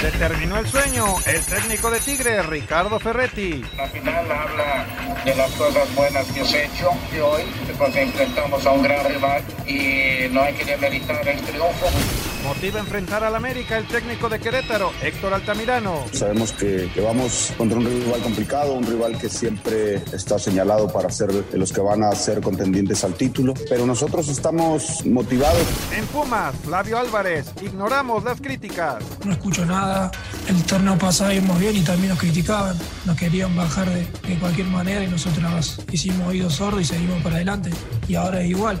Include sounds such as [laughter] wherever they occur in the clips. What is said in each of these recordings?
Se terminó el sueño. El técnico de Tigre, Ricardo Ferretti. La final habla de las cosas buenas que se hecho y hoy, porque enfrentamos a un gran rival y no hay que demeritar el triunfo. Motiva a enfrentar al América el técnico de Querétaro, Héctor Altamirano. Sabemos que, que, vamos contra un rival complicado, un rival que siempre está señalado para ser de los que van a ser contendientes al título, pero nosotros estamos motivados. En Pumas, Flavio Álvarez, ignoramos las críticas. No escucho nada, el torneo pasado íbamos bien y también nos criticaban, nos querían bajar de, de cualquier manera y nosotros hicimos oídos sordos y seguimos para adelante. Y ahora es igual.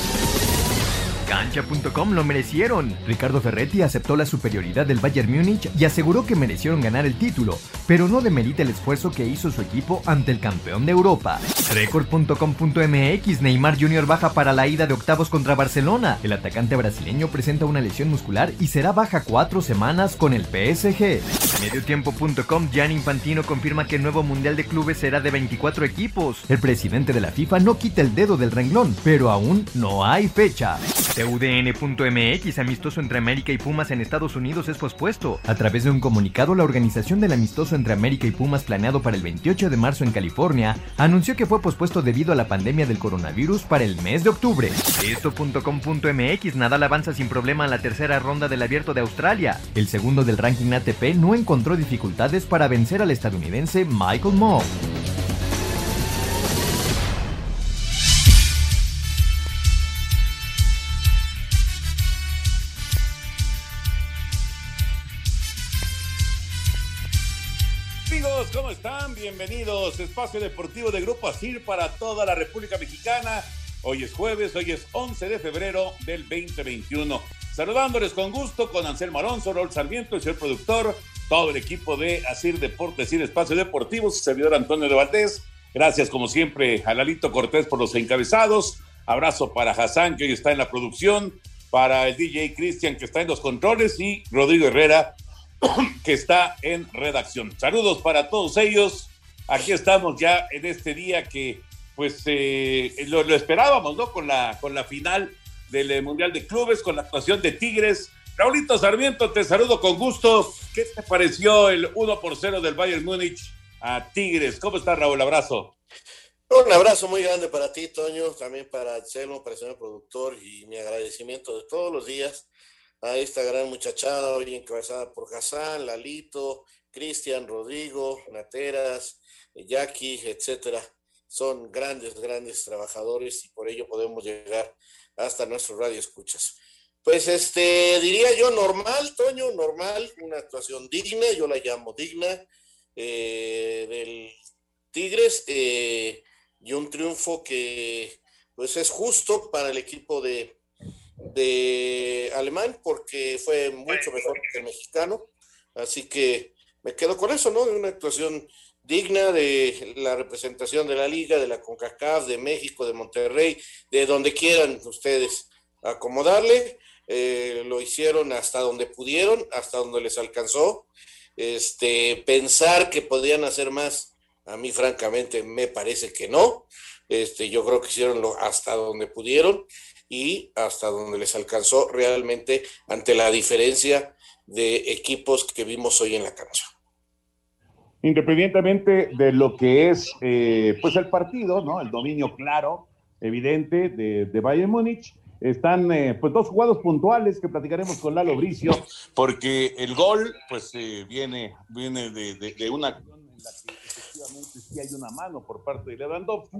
Cancha.com lo merecieron. Ricardo Ferretti aceptó la superioridad del Bayern Múnich y aseguró que merecieron ganar el título, pero no demerita el esfuerzo que hizo su equipo ante el campeón de Europa. Record.com.mx Neymar Jr. baja para la ida de octavos contra Barcelona. El atacante brasileño presenta una lesión muscular y será baja cuatro semanas con el PSG. Mediotiempo.com Jan Infantino confirma que el nuevo Mundial de Clubes será de 24 equipos. El presidente de la FIFA no quita el dedo del renglón, pero aún no hay fecha. UDN.mx, amistoso entre América y Pumas en Estados Unidos es pospuesto. A través de un comunicado, la organización del amistoso entre América y Pumas planeado para el 28 de marzo en California anunció que fue pospuesto debido a la pandemia del coronavirus para el mes de octubre. Esto.com.mx, Nadal avanza sin problema a la tercera ronda del Abierto de Australia. El segundo del ranking ATP no encontró dificultades para vencer al estadounidense Michael Moore. Están? Bienvenidos. Espacio Deportivo de Grupo ASIR para toda la República Mexicana. Hoy es jueves, hoy es 11 de febrero del 2021. Saludándoles con gusto con Anselmo Alonso, Raúl Sarmiento, el señor productor, todo el equipo de Asir Deportes, Asir Espacio Deportivo, su servidor Antonio de Valdés. Gracias, como siempre, a Lalito Cortés por los encabezados. Abrazo para Hassan, que hoy está en la producción, para el DJ Cristian, que está en los controles, y Rodrigo Herrera, [clears throat] que está en redacción. Saludos para todos ellos. Aquí estamos ya en este día que, pues, eh, lo, esperábamos, ¿no? Con la, con la final del eh, Mundial de Clubes, con la actuación de Tigres. Raulito Sarmiento, te saludo con gusto. ¿Qué te pareció el 1 por 0 del Bayern Múnich a Tigres? ¿Cómo estás, Raúl? Abrazo. Un abrazo muy grande para ti, Toño, también para Anselmo, para el señor productor y mi agradecimiento de todos los días a esta gran muchachada hoy encabezada por Hassan, Lalito, Cristian, Rodrigo, Nateras, Jackie, etcétera. Son grandes, grandes trabajadores y por ello podemos llegar hasta nuestro radio escuchas. Pues este, diría yo normal, Toño, normal, una actuación digna, yo la llamo digna, eh, del Tigres, eh, y un triunfo que pues es justo para el equipo de, de alemán porque fue mucho mejor que el mexicano. Así que me quedo con eso, ¿no? De una actuación digna de la representación de la liga, de la CONCACAF, de México, de Monterrey, de donde quieran ustedes acomodarle. Eh, lo hicieron hasta donde pudieron, hasta donde les alcanzó. Este, pensar que podían hacer más, a mí francamente me parece que no. Este, yo creo que hicieron lo hasta donde pudieron y hasta donde les alcanzó realmente ante la diferencia de equipos que vimos hoy en la cancha. Independientemente de lo que es eh, pues el partido, ¿no? El dominio claro, evidente de, de Bayern Múnich. Están eh, pues dos jugados puntuales que platicaremos con Lalo Bricio, porque el gol pues eh, viene, viene de, de, de, una acción en la que efectivamente sí hay una mano por parte de Lewandowski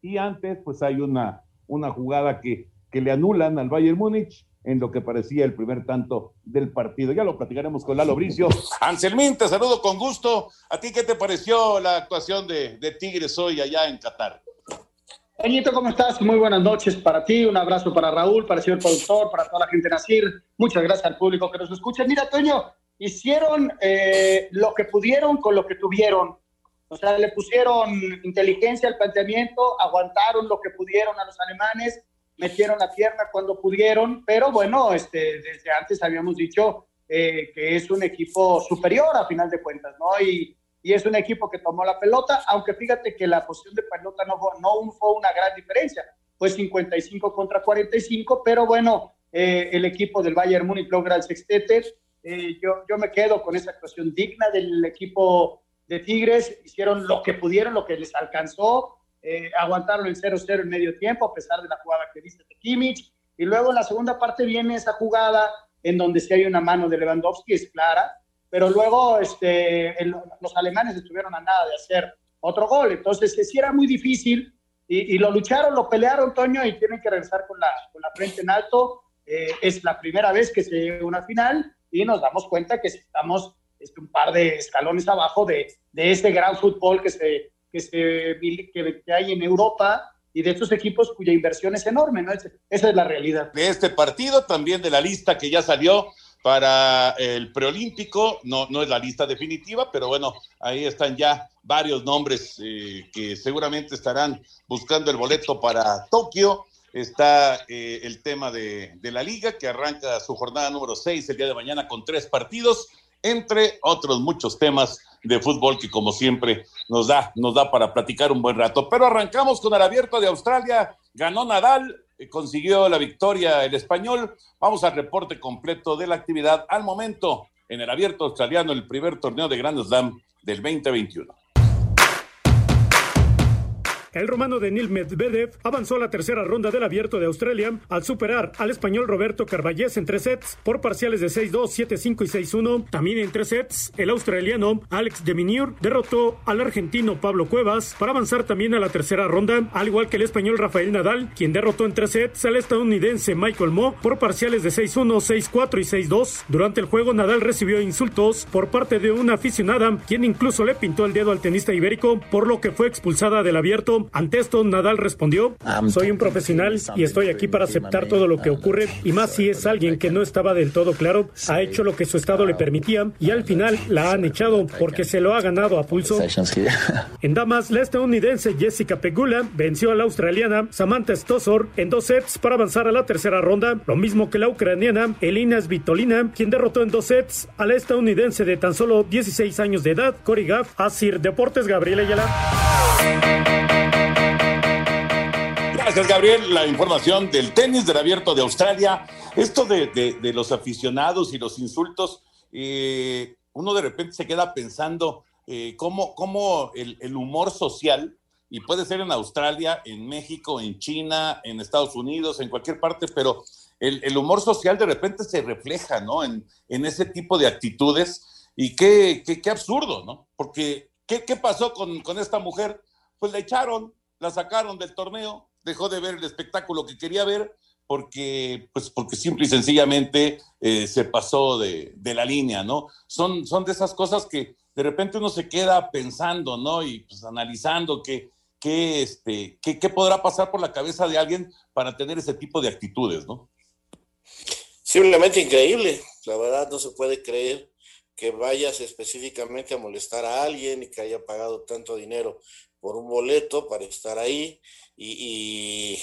y antes pues hay una, una jugada que, que le anulan al Bayern Múnich en lo que parecía el primer tanto del partido. Ya lo platicaremos con Lalo Bricio. Anselmín, te saludo con gusto. ¿A ti qué te pareció la actuación de, de Tigres hoy allá en Qatar? Toñito, ¿cómo estás? Muy buenas noches para ti, un abrazo para Raúl, para el señor productor, para toda la gente de Nacir. Muchas gracias al público que nos escucha. Mira, Toño, hicieron eh, lo que pudieron con lo que tuvieron. O sea, le pusieron inteligencia al planteamiento, aguantaron lo que pudieron a los alemanes, metieron la pierna cuando pudieron, pero bueno, este, desde antes habíamos dicho eh, que es un equipo superior a final de cuentas, ¿no? Y, y es un equipo que tomó la pelota, aunque fíjate que la posición de pelota no, no fue una gran diferencia, fue 55 contra 45, pero bueno, eh, el equipo del Bayern Múnich logra el sextete. Eh, yo, yo me quedo con esa actuación digna del equipo de Tigres, hicieron lo que pudieron, lo que les alcanzó, eh, aguantaron el 0-0 en medio tiempo, a pesar de la jugada que viste de Kimmich, y luego en la segunda parte viene esa jugada en donde si hay una mano de Lewandowski, es clara, pero luego este, los alemanes estuvieron a nada de hacer otro gol, entonces sí era muy difícil y, lo lucharon, lo pelearon, Toño, y tienen que regresar con la, con la frente en alto. Eh, es la primera vez que se llega a una final y nos damos cuenta que estamos este, un par de escalones abajo de, de este gran fútbol que, se, que, se, que, hay en Europa y de estos equipos cuya inversión es enorme, ¿no? Esa es la realidad. De este partido, también de la lista que ya salió, para el preolímpico. No, no es la lista definitiva, pero bueno, ahí están ya varios nombres eh, que seguramente estarán buscando el boleto para Tokio. Está eh, el tema de, de, la liga que arranca su jornada número 6 el día de mañana con tres partidos, entre otros muchos temas de fútbol que como siempre nos da, nos da para platicar un buen rato. Pero arrancamos con el abierto de Australia. Ganó Nadal, consiguió la victoria el español. Vamos al reporte completo de la actividad al momento en el abierto australiano, el primer torneo de Grand Slam del 2021. El romano de Neil Medvedev avanzó a la tercera ronda del abierto de Australia al superar al español Roberto Carballés en tres sets por parciales de 6-2, 7-5 y 6-1. También en tres sets, el australiano Alex de Minaur derrotó al argentino Pablo Cuevas para avanzar también a la tercera ronda, al igual que el español Rafael Nadal, quien derrotó en tres sets al estadounidense Michael Mo por parciales de 6-1, 6-4 y 6-2. Durante el juego, Nadal recibió insultos por parte de una aficionada, quien incluso le pintó el dedo al tenista ibérico, por lo que fue expulsada del abierto. Ante esto, Nadal respondió, soy un profesional y estoy aquí para aceptar todo lo que ocurre, y más si es alguien que no estaba del todo claro, ha hecho lo que su estado le permitía y al final la han echado porque se lo ha ganado a pulso. [laughs] En damas, la estadounidense Jessica Pegula venció a la australiana Samantha Stosor en dos sets para avanzar a la tercera ronda, lo mismo que la ucraniana Elina Svitolina, quien derrotó en dos sets a la estadounidense de tan solo 16 años de edad, Cory Gaff, Asir Deportes Gabriela Ayala. Gracias, Gabriel. La información del tenis del abierto de Australia. Esto de, los aficionados y los insultos, eh, uno de repente se queda pensando eh, cómo, cómo el, humor social, y puede ser en Australia, en México, en China, en Estados Unidos, en cualquier parte, pero el, humor social de repente se refleja, ¿no? En, ese tipo de actitudes. Y qué, qué, absurdo, ¿no? Porque, ¿qué, qué pasó con, con esta mujer? Pues la echaron, la sacaron del torneo, dejó de ver el espectáculo que quería ver porque, pues, porque simple y sencillamente eh, se pasó de, la línea, ¿no? Son, son de esas cosas que de repente uno se queda pensando, ¿no? Y pues analizando qué, qué, este, podrá pasar por la cabeza de alguien para tener ese tipo de actitudes, ¿no? Simplemente increíble. La verdad no se puede creer que vayas específicamente a molestar a alguien y que haya pagado tanto dinero por un boleto para estar ahí y,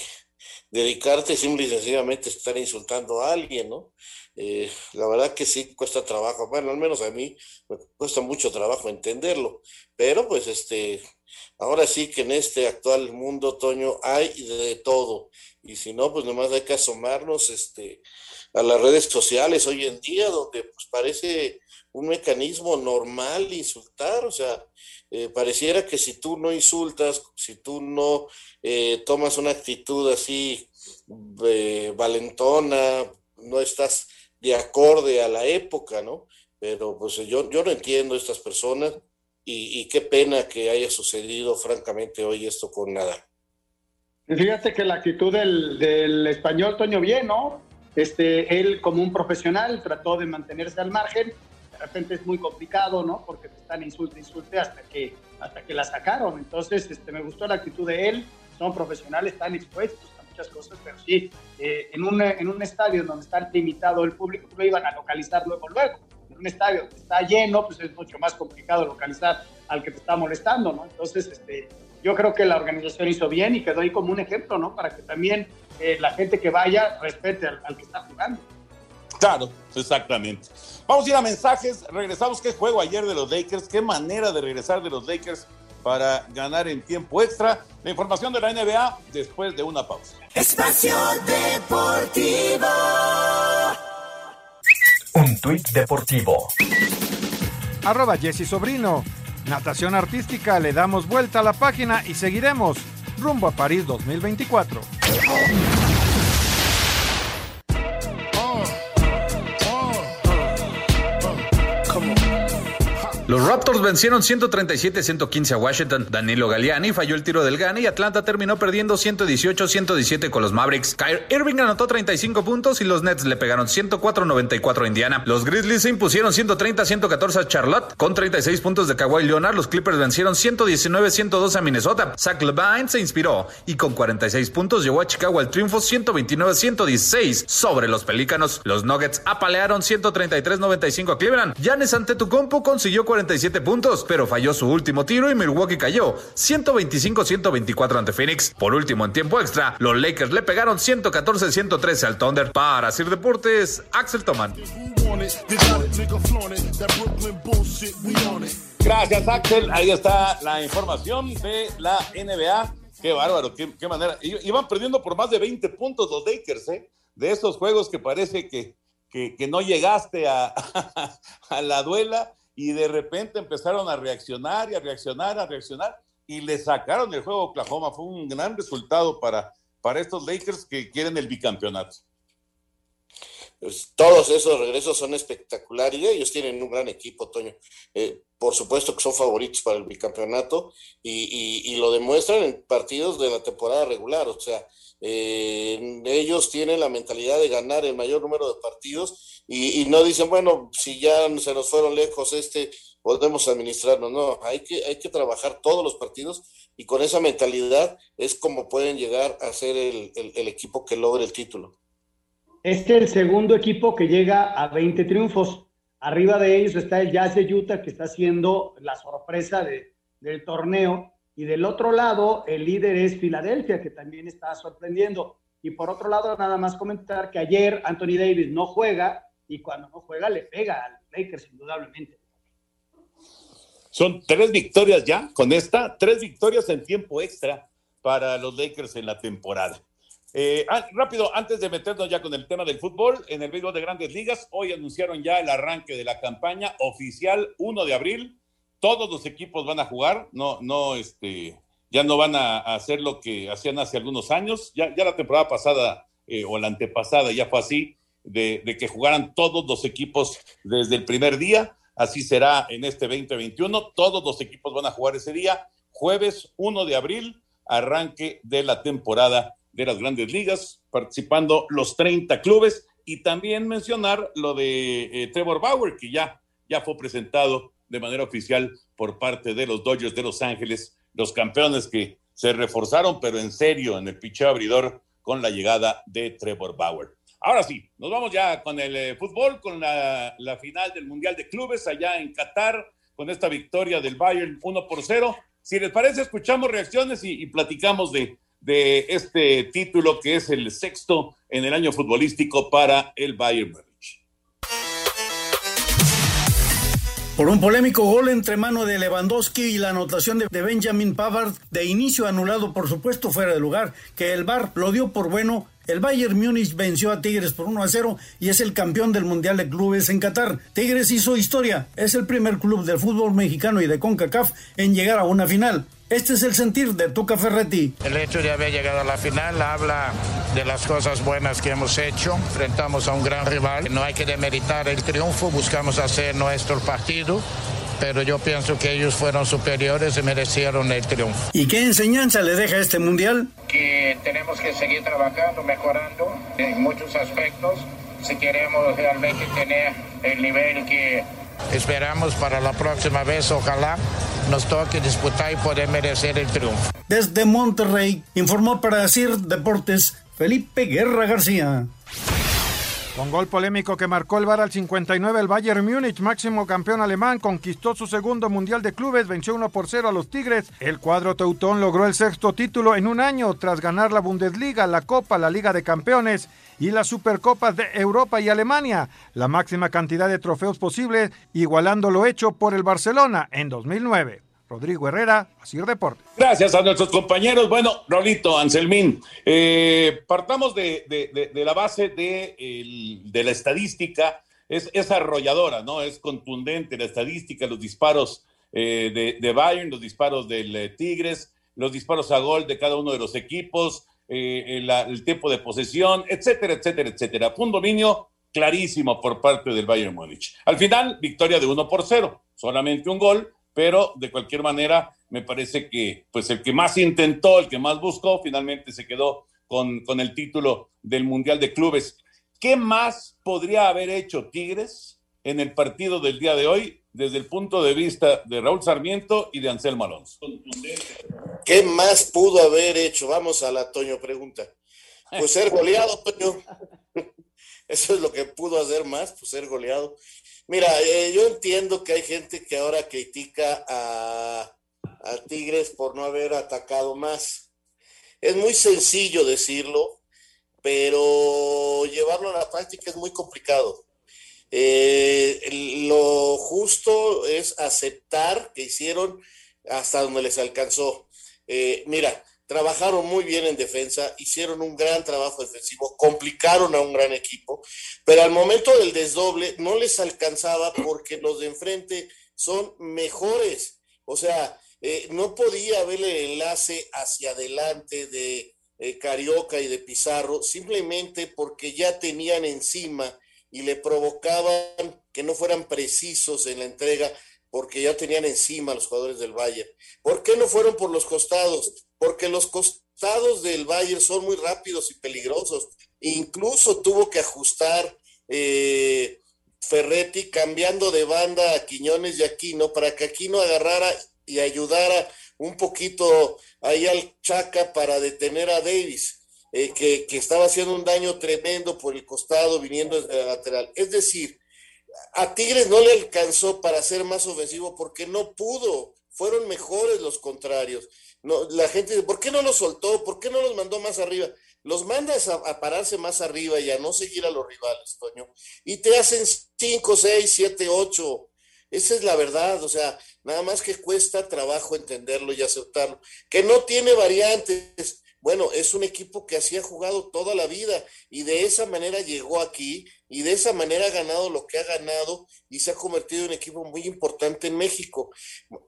dedicarte simple y sencillamente a estar insultando a alguien, ¿no? Eh, la verdad que sí cuesta trabajo, bueno, al menos a mí me cuesta mucho trabajo entenderlo, pero pues este, ahora sí que en este actual mundo, Toño, hay de todo, y si no, pues nomás hay que asomarnos este, a las redes sociales hoy en día, donde pues parece un mecanismo normal insultar, o sea, eh, pareciera que si tú no insultas, si tú no eh, tomas una actitud así eh, valentona, no estás de acorde a la época, ¿no? Pero pues yo, yo no entiendo estas personas y, qué pena que haya sucedido francamente hoy esto con nada. Fíjate que la actitud del, del español, Toño, bien, ¿no? Este, él como un profesional trató de mantenerse al margen, repente es muy complicado, ¿no? Porque te están insulte, insulte hasta que, hasta que la sacaron. Entonces, este, me gustó la actitud de él, son profesionales, están expuestos a muchas cosas, pero sí, eh, en, un, en un estadio donde está limitado el público, lo iban a localizar luego, luego. En un estadio que está lleno, pues es mucho más complicado localizar al que te está molestando, ¿no? Entonces, este, yo creo que la organización hizo bien y quedó ahí como un ejemplo, ¿no? Para que también eh, la gente que vaya respete al, que está jugando. Claro, exactamente. Vamos a ir a mensajes. Regresamos. ¿Qué juego ayer de los Lakers? ¿Qué manera de regresar de los Lakers para ganar en tiempo extra? La información de la NBA después de una pausa. Espacio Deportivo. Un tuit deportivo. Arroba Jesse Sobrino. Natación artística, le damos vuelta a la página y seguiremos rumbo a París 2024. Los Raptors vencieron 137-115 a Washington. Danilo Galliani falló el tiro del gane y Atlanta terminó perdiendo 118-117 con los Mavericks. Kyrie Irving anotó 35 puntos y los Nets le pegaron 104-94 a Indiana. Los Grizzlies se impusieron 130-114 a Charlotte. Con 36 puntos de Kawhi Leonard, los Clippers vencieron 119-102 a Minnesota. Zach Levine se inspiró y con 46 puntos llevó a Chicago al triunfo 129-116 sobre los Pelícanos. Los Nuggets apalearon 133-95 a Cleveland. Giannis Antetokounmpo consiguió 40 47 puntos, pero falló su último tiro y Milwaukee cayó 125-124 ante Phoenix. Por último, en tiempo extra, los Lakers le pegaron 114-113 al Thunder. Para Sir Deportes, Axel Toman. Gracias, Axel. Ahí está la información de la NBA. Qué bárbaro, qué, manera. Iban perdiendo por más de 20 puntos los Lakers, ¿eh? De esos juegos que parece que, que, no llegaste a, [laughs] a la duela y de repente empezaron a reaccionar y a reaccionar, a reaccionar y le sacaron el juego a Oklahoma. Fue un gran resultado para, para estos Lakers que quieren el bicampeonato. Pues, todos esos regresos son espectaculares y ellos tienen un gran equipo, Toño. Eh, por supuesto que son favoritos para el bicampeonato y, lo demuestran en partidos de la temporada regular. O sea, eh, ellos tienen la mentalidad de ganar el mayor número de partidos y, no dicen, bueno, si ya se nos fueron lejos este, podemos administrarnos. No, hay que, hay que trabajar todos los partidos y con esa mentalidad es como pueden llegar a ser el, el equipo que logre el título. Este es el segundo equipo que llega a 20 triunfos. Arriba de ellos está el Jazz de Utah, que está siendo la sorpresa de, del torneo y del otro lado, el líder es Filadelfia, que también está sorprendiendo. Y por otro lado, nada más comentar que ayer Anthony Davis no juega y cuando no juega le pega al Lakers, indudablemente. Son tres victorias ya con esta, tres victorias en tiempo extra para los Lakers en la temporada. Eh, ah, rápido, antes de meternos ya con el tema del fútbol, en el béisbol de grandes ligas, hoy anunciaron ya el arranque de la campaña oficial 1 de abril todos los equipos van a jugar, no, no, este, ya no van a, hacer lo que hacían hace algunos años. Ya, ya la temporada pasada eh, o la antepasada ya fue así, de, que jugaran todos los equipos desde el primer día. Así será en este 2021. Todos los equipos van a jugar ese día, jueves 1 de abril, arranque de la temporada de las grandes ligas, participando los 30 clubes. Y también mencionar lo de eh, Trevor Bauer, que ya, ya fue presentado de manera oficial por parte de los Dodgers de Los Ángeles, los campeones que se reforzaron, pero en serio, en el picheo abridor con la llegada de Trevor Bauer. Ahora sí, nos vamos ya con el eh, fútbol, con la, final del Mundial de Clubes allá en Qatar, con esta victoria del Bayern 1 por 0. Si les parece, escuchamos reacciones y, platicamos de, de este título que es el sexto en el año futbolístico para el Bayern. Por un polémico gol entre mano de Lewandowski y la anotación de Benjamin Pavard, de inicio anulado por supuesto fuera de lugar, que el VAR lo dio por bueno el Bayern Múnich venció a Tigres por 1 a 0 y es el campeón del Mundial de Clubes en Qatar. Tigres hizo historia, es el primer club del fútbol mexicano y de CONCACAF en llegar a una final. Este es el sentir de Tuca Ferretti. El hecho de haber llegado a la final habla de las cosas buenas que hemos hecho. Enfrentamos a un gran rival. No hay que demeritar el triunfo, buscamos hacer nuestro partido pero yo pienso que ellos fueron superiores y merecieron el triunfo. ¿Y qué enseñanza le deja este mundial? Que tenemos que seguir trabajando, mejorando en muchos aspectos si queremos realmente tener el nivel que esperamos para la próxima vez. Ojalá nos toque disputar y poder merecer el triunfo. Desde Monterrey, informó para decir Deportes Felipe Guerra García. Con gol polémico que marcó el VAR al 59, el Bayern Múnich, máximo campeón alemán, conquistó su segundo mundial de clubes, venció 1 por 0 a los Tigres. El cuadro teutón logró el sexto título en un año tras ganar la Bundesliga, la Copa, la Liga de Campeones y las Supercopas de Europa y Alemania, la máxima cantidad de trofeos posible, igualando lo hecho por el Barcelona en 2009. Rodrigo Herrera, Asir Deportes. Gracias a nuestros compañeros. Bueno, Rolito, Anselmín, eh, partamos de, la base de, la estadística. Es, es, arrolladora, ¿no? Es contundente la estadística, los disparos eh, de, Bayern, los disparos del eh, Tigres, los disparos a gol de cada uno de los equipos, el tiempo de posesión, etcétera, etcétera, etcétera. Fue un dominio clarísimo por parte del Bayern Múnich. Al final, victoria de 1 por 0, solamente un gol, pero de cualquier manera me parece que pues el que más intentó, el que más buscó, finalmente se quedó con, con el título del Mundial de Clubes. ¿Qué más podría haber hecho Tigres en el partido del día de hoy desde el punto de vista de Raúl Sarmiento y de Anselmo Alonso? ¿Qué más pudo haber hecho? Vamos a la Toño pregunta. Pues ser goleado, Toño. [laughs] Eso es lo que pudo hacer más, pues ser goleado. Mira, eh, yo entiendo que hay gente que ahora critica a, Tigres por no haber atacado más. Es muy sencillo decirlo, pero llevarlo a la práctica es muy complicado. Eh, lo justo es aceptar que hicieron hasta donde les alcanzó. Eh, mira, trabajaron muy bien en defensa, hicieron un gran trabajo defensivo, complicaron a un gran equipo, pero al momento del desdoble no les alcanzaba porque los de enfrente son mejores. O sea, eh, no podía haber el enlace hacia adelante de eh, Carioca y de Pizarro, simplemente porque ya tenían encima y le provocaban que no fueran precisos en la entrega porque ya tenían encima los jugadores del Bayern. ¿Por qué no fueron por los costados? Porque los costados del Bayern son muy rápidos y peligrosos. Incluso tuvo que ajustar eh, Ferretti cambiando de banda a Quiñones y Aquino para que Aquino agarrara y ayudara un poquito ahí al Chaca para detener a Davis. Eh, que, que, estaba haciendo un daño tremendo por el costado viniendo desde la lateral. Es decir, a Tigres no le alcanzó para ser más ofensivo porque no pudo. Fueron mejores los contrarios. No, la gente dice, ¿por qué no los soltó? ¿Por qué no los mandó más arriba? Los mandas a, pararse más arriba y a no seguir a los rivales, Toño. Y te hacen 5, 6, 7, 8. Esa es la verdad. O sea, nada más que cuesta trabajo entenderlo y aceptarlo. Que no tiene variantes. Bueno, es un equipo que así ha jugado toda la vida y de esa manera llegó aquí y de esa manera ha ganado lo que ha ganado y se ha convertido en un equipo muy importante en México.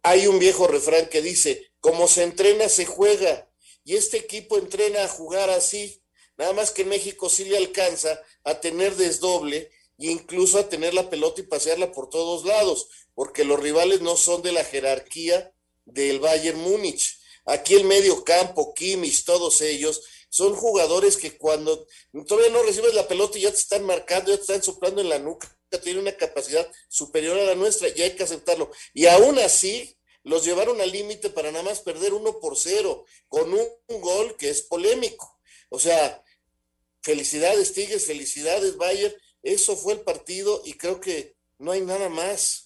Hay un viejo refrán que dice, como se entrena, se juega y este equipo entrena a jugar así, nada más que en México sí le alcanza a tener desdoble e incluso a tener la pelota y pasearla por todos lados, porque los rivales no son de la jerarquía del Bayern Múnich Aquí el medio campo, Kimmich, todos ellos, son jugadores que cuando todavía no recibes la pelota y ya te están marcando, ya te están soplando en la nuca, tienen una capacidad superior a la nuestra y hay que aceptarlo. Y aún así, los llevaron al límite para nada más perder uno por cero, con un, gol que es polémico. O sea, felicidades Tigres, felicidades Bayern, eso fue el partido y creo que no hay nada más.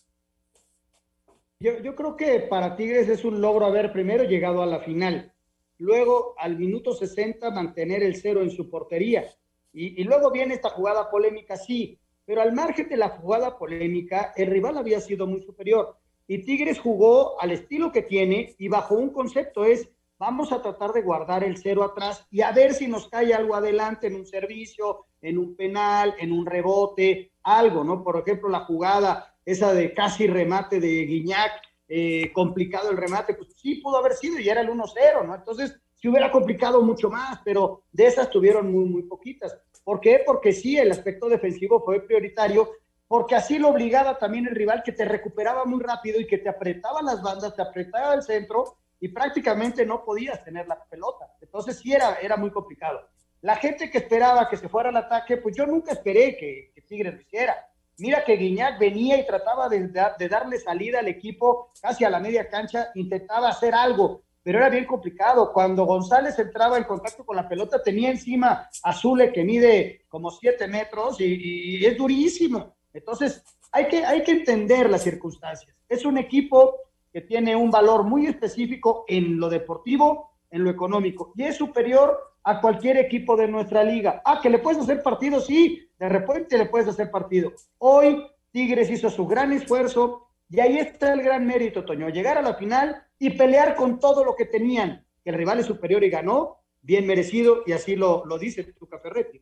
Yo, creo que para Tigres es un logro haber primero llegado a la final, luego al minuto 60 mantener el cero en su portería y, y luego viene esta jugada polémica, sí, pero al margen de la jugada polémica, el rival había sido muy superior y Tigres jugó al estilo que tiene y bajo un concepto es vamos a tratar de guardar el cero atrás y a ver si nos cae algo adelante en un servicio, en un penal, en un rebote, algo, ¿no? Por ejemplo, la jugada esa de casi remate de Guiñac, eh, complicado el remate, pues sí pudo haber sido y era el 1-0, ¿no? Entonces, se hubiera complicado mucho más, pero de esas tuvieron muy, muy poquitas. ¿Por qué? Porque sí, el aspecto defensivo fue prioritario, porque así lo obligaba también el rival que te recuperaba muy rápido y que te apretaba las bandas, te apretaba el centro y prácticamente no podías tener la pelota. Entonces sí era, era muy complicado. La gente que esperaba que se fuera al ataque, pues yo nunca esperé que, que Tigres lo hiciera. Mira que Guiñac venía y trataba de, de, darle salida al equipo casi a la media cancha, intentaba hacer algo, pero era bien complicado. Cuando González entraba en contacto con la pelota, tenía encima a que mide como siete metros y, es durísimo. Entonces, hay que, entender las circunstancias. Es un equipo que tiene un valor muy específico en lo deportivo, en lo económico, y es superior a cualquier equipo de nuestra liga. Ah, que le puedes hacer partido, sí, de repente le puedes hacer partido. Hoy Tigres hizo su gran esfuerzo y ahí está el gran mérito, Toño, llegar a la final y pelear con todo lo que tenían. El rival es superior y ganó, bien merecido, y así lo, lo dice Tuca Ferretti.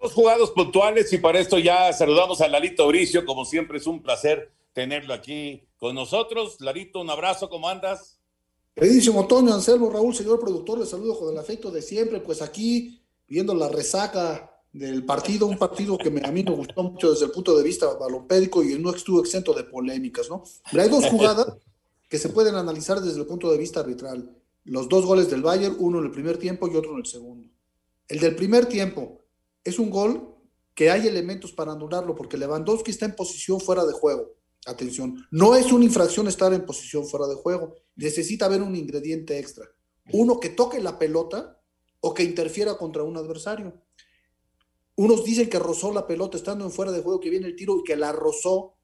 Dos jugados puntuales y para esto ya saludamos a Lalito Bricio, como siempre es un placer tenerlo aquí con nosotros. Lalito, un abrazo, ¿cómo andas? Queridísimo Toño, Anselmo, Raúl, señor productor, les saludo con el afecto de siempre, pues aquí viendo la resaca del partido, un partido que a mí me gustó mucho desde el punto de vista balompédico y no estuvo exento de polémicas, ¿no? Pero hay dos [laughs] jugadas que se pueden analizar desde el punto de vista arbitral. Los dos goles del Bayern, uno en el primer tiempo y otro en el segundo. El del primer tiempo es un gol que hay elementos para anularlo porque Lewandowski está en posición fuera de juego. Atención, no es una infracción estar en posición fuera de juego, necesita haber un ingrediente extra. Uno que toque la pelota o que interfiera contra un adversario. Unos dicen que rozó la pelota estando en fuera de juego, que viene el tiro y que la rozó.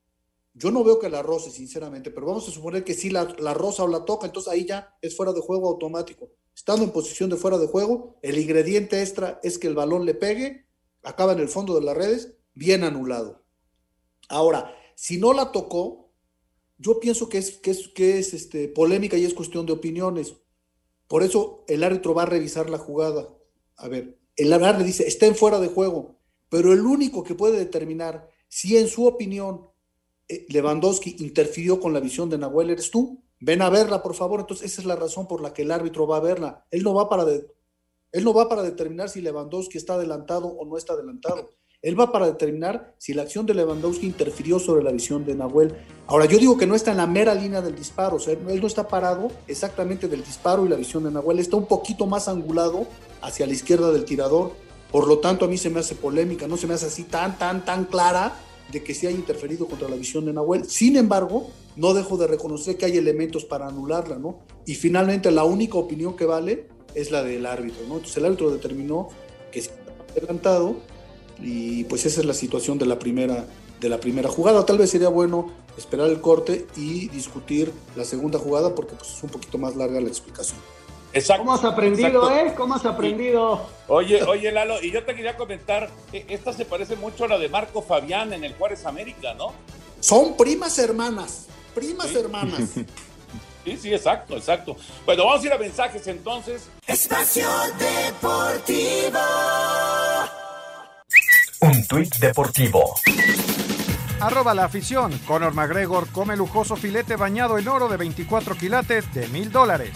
Yo no veo que la roce, sinceramente, pero vamos a suponer que sí la, la roza o la toca, entonces ahí ya es fuera de juego automático. Estando en posición de fuera de juego, el ingrediente extra es que el balón le pegue, acaba en el fondo de las redes, bien anulado. Ahora, si no la tocó, yo pienso que es, que es, que es este, polémica y es cuestión de opiniones. Por eso el árbitro va a revisar la jugada. A ver, el árbitro dice, está en fuera de juego, pero el único que puede determinar si en su opinión eh, Lewandowski interfirió con la visión de Nahuel eres tú. Ven a verla, por favor. Entonces, esa es la razón por la que el árbitro va a verla. Él no va para, él no va para determinar si Lewandowski está adelantado o no está adelantado. Él va para determinar si la acción de Lewandowski interfirió sobre la visión de Nahuel. Ahora, yo digo que no está en la mera línea del disparo, o sea, él no está parado exactamente del disparo y la visión de Nahuel, está un poquito más angulado hacia la izquierda del tirador. Por lo tanto, a mí se me hace polémica, no se me hace así tan, tan, tan clara de que se haya interferido contra la visión de Nahuel. Sin embargo, no dejo de reconocer que hay elementos para anularla, ¿no? Y finalmente la única opinión que vale es la del árbitro, ¿no? Entonces el árbitro determinó que está adelantado y pues esa es la situación de la primera de la primera jugada. Tal vez sería bueno esperar el corte y discutir la segunda jugada porque pues, es un poquito más larga la explicación. Exacto, ¿Cómo has aprendido, eh? ¿Cómo has aprendido? oye, oye, Lalo, y yo te quería comentar, e, esta se parece mucho a la de Marco Fabián en el Juárez América, ¿no? Son primas hermanas, primas hermanas. [laughs] Sí, sí, exacto, exacto. Bueno, vamos a ir a mensajes entonces. Espacio Deportivo. Un tuit deportivo. Arroba la afición. Conor McGregor come lujoso filete bañado en oro de 24 quilates de mil dólares.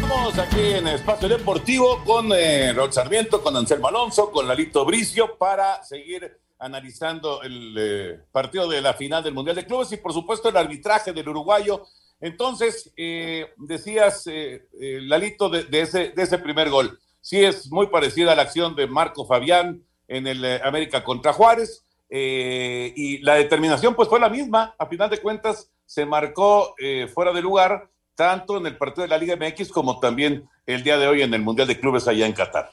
Estamos aquí en Espacio Deportivo con eh, Rod Sarmiento, con Anselmo Alonso, con Lalito Bricio para seguir analizando el eh, partido de la final del Mundial de Clubes y por supuesto el arbitraje del uruguayo entonces, eh, decías, eh, eh, Lalito, de, ese, de ese primer gol. Sí es muy parecida a la acción de Marco Fabián en el América contra Juárez. y la determinación pues fue la misma. A final de cuentas, se marcó fuera de lugar tanto en el partido de la Liga MX como también el día de hoy en el Mundial de Clubes allá en Qatar.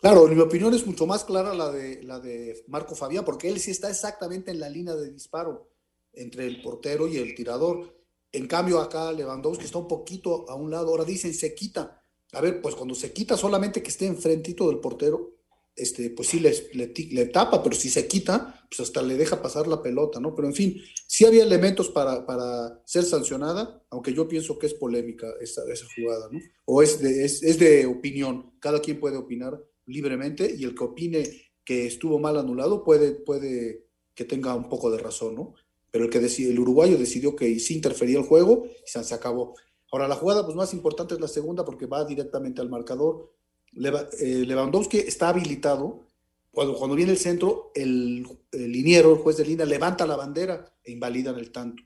Claro, en mi opinión es mucho más clara la de, la de Marco Fabián, porque él sí está exactamente en la línea de disparo entre el portero y el tirador. En cambio, acá Lewandowski está un poquito a un lado. Ahora dicen, se quita. A ver, pues cuando se quita solamente que esté enfrentito del portero, este, pues sí le, le, tapa, pero si se quita, pues hasta le deja pasar la pelota, ¿no? Pero en fin, sí había elementos para, para ser sancionada, aunque yo pienso que es polémica esa, esa jugada, ¿no? O es de, es, es de opinión, cada quien puede opinar libremente y el que opine que estuvo mal anulado puede, puede que tenga un poco de razón, ¿no? Pero el que el uruguayo decidió que sí interfería el juego y se, acabó. Ahora, la jugada pues, más importante es la segunda porque va directamente al marcador. Eh, Lewandowski está habilitado Cuando, cuando viene el centro, el, el liniero, el juez de línea, levanta la bandera e invalidan el tanto.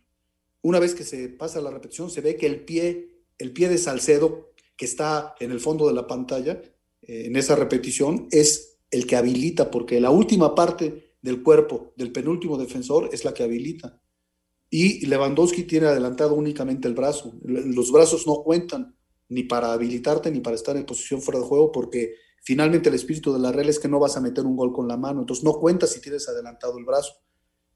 Una vez que se pasa la repetición, se ve que el pie, el pie de Salcedo, que está en el fondo de la pantalla, eh, en esa repetición, es el que habilita, porque la última parte del cuerpo del penúltimo defensor es la que habilita. Y Lewandowski tiene adelantado únicamente el brazo. Los brazos no cuentan ni para habilitarte ni para estar en posición fuera de juego, porque finalmente el espíritu de la regla es que no vas a meter un gol con la mano, entonces no cuenta si tienes adelantado el brazo.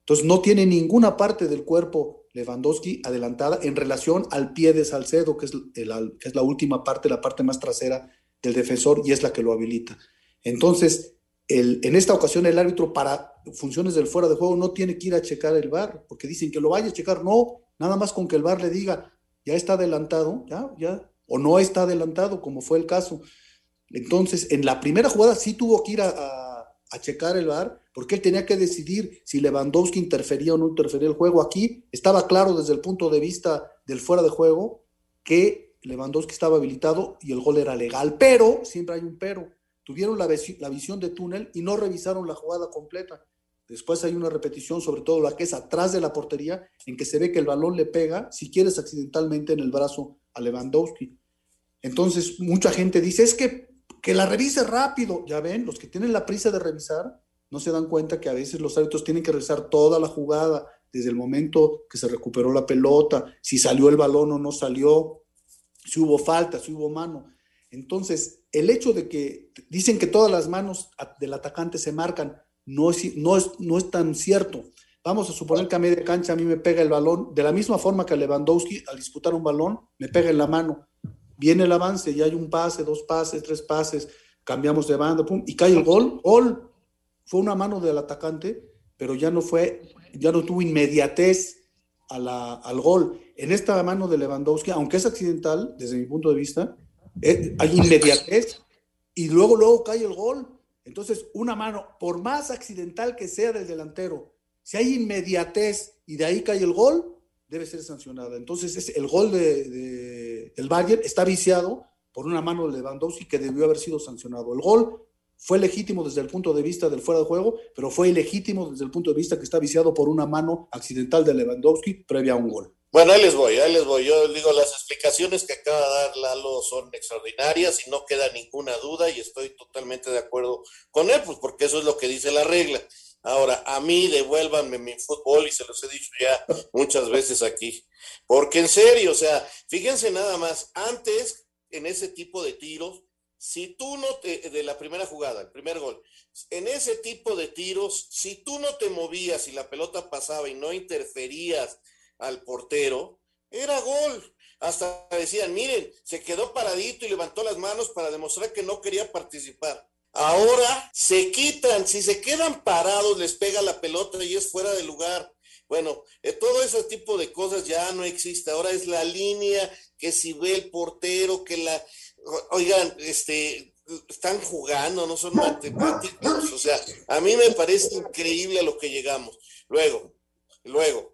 Entonces no tiene ninguna parte del cuerpo Lewandowski adelantada en relación al pie de Salcedo, que es, el, que es la última parte, la parte más trasera del defensor y es la que lo habilita. Entonces, el, en esta ocasión el árbitro para funciones del fuera de juego no tiene que ir a checar el bar, porque dicen que lo vaya a checar, no, nada más con que el bar le diga, ya está adelantado, ya, ya, o no está adelantado, como fue el caso. Entonces, en la primera jugada sí tuvo que ir a, a, a checar el bar, porque él tenía que decidir si Lewandowski interfería o no interfería el juego. Aquí estaba claro desde el punto de vista del fuera de juego que Lewandowski estaba habilitado y el gol era legal, pero siempre hay un pero. Tuvieron la, visión de túnel y no revisaron la jugada completa. Después hay una repetición, sobre todo la que es atrás de la portería, en que se ve que el balón le pega, si quieres, accidentalmente en el brazo a Lewandowski. Entonces, mucha gente dice, es que, que la revise rápido. Ya ven, los que tienen la prisa de revisar, no se dan cuenta que a veces los árbitros tienen que revisar toda la jugada, desde el momento que se recuperó la pelota, si salió el balón o no salió, si hubo falta, si hubo mano. Entonces, el hecho de que dicen que todas las manos del atacante se marcan, no es, no es, no es tan cierto. Vamos a suponer que a media cancha a mí me pega el balón, de la misma forma que Lewandowski al disputar un balón, me pega en la mano. Viene el avance, ya hay un pase, dos pases, tres pases, cambiamos de banda, pum, y cae el gol, gol. Fue una mano del atacante, pero ya no fue, ya no tuvo inmediatez al gol. En esta mano de Lewandowski, aunque es accidental, desde mi punto de vista, eh, hay inmediatez y luego, luego cae el gol. Entonces, una mano, por más accidental que sea del delantero, si hay inmediatez y de ahí cae el gol, debe ser sancionada. Entonces, es, el gol de, de, del Bayern está viciado por una mano de Lewandowski que debió haber sido sancionado. El gol fue legítimo desde el punto de vista del fuera de juego, pero fue ilegítimo desde el punto de vista que está viciado por una mano accidental de Lewandowski previa a un gol. Bueno, ahí les voy, ahí les voy. Yo digo, las explicaciones que acaba de dar Lalo son extraordinarias y no queda ninguna duda y estoy totalmente de acuerdo con él, pues porque eso es lo que dice la regla. Ahora, a mí devuélvanme mi fútbol y se los he dicho ya muchas veces aquí. Porque en serio, o sea, fíjense nada más, antes en ese tipo de tiros, si tú no te, de la primera jugada, el primer gol, en ese tipo de tiros, si tú no te movías y la pelota pasaba y no interferías al portero, era gol. Hasta decían, miren, se quedó paradito y levantó las manos para demostrar que no quería participar. Ahora se quitan, si se quedan parados, les pega la pelota y es fuera de lugar. Bueno, eh, todo ese tipo de cosas ya no existe. Ahora es la línea que si ve el portero, que la... Oigan, este, están jugando, no son matemáticos. O sea, a mí me parece increíble a lo que llegamos. Luego, luego,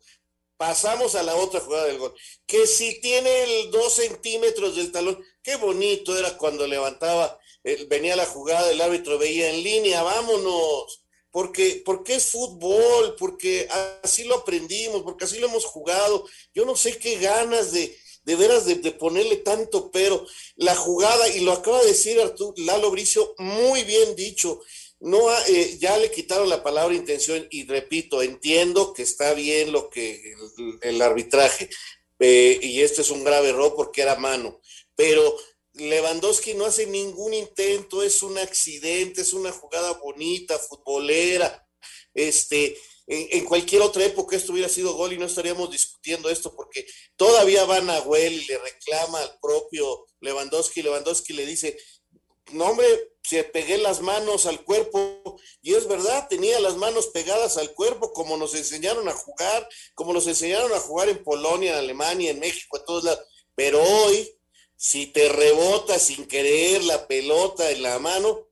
pasamos a la otra jugada del gol. Que si tiene el dos centímetros del talón, qué bonito era cuando levantaba, eh, venía la jugada, el árbitro veía en línea, vámonos. Porque, porque es fútbol, porque así lo aprendimos, porque así lo hemos jugado. Yo no sé qué ganas de, de veras de, de, ponerle tanto pero. La jugada, y lo acaba de decir Arturo Lalo Bricio, muy bien dicho no eh, ya le quitaron la palabra intención y repito, entiendo que está bien lo que el, arbitraje eh, y este es un grave error porque era mano, pero Lewandowski no hace ningún intento, es un accidente, es una jugada bonita, futbolera, este, en, cualquier otra época esto hubiera sido gol y no estaríamos discutiendo esto porque todavía van a Huel y le reclama al propio Lewandowski, Lewandowski le dice, no hombre, se pegué las manos al cuerpo, y es verdad, tenía las manos pegadas al cuerpo, como nos enseñaron a jugar, como nos enseñaron a jugar en Polonia, en Alemania, en México, a todos lados. Pero hoy, si te rebota sin querer la pelota en la mano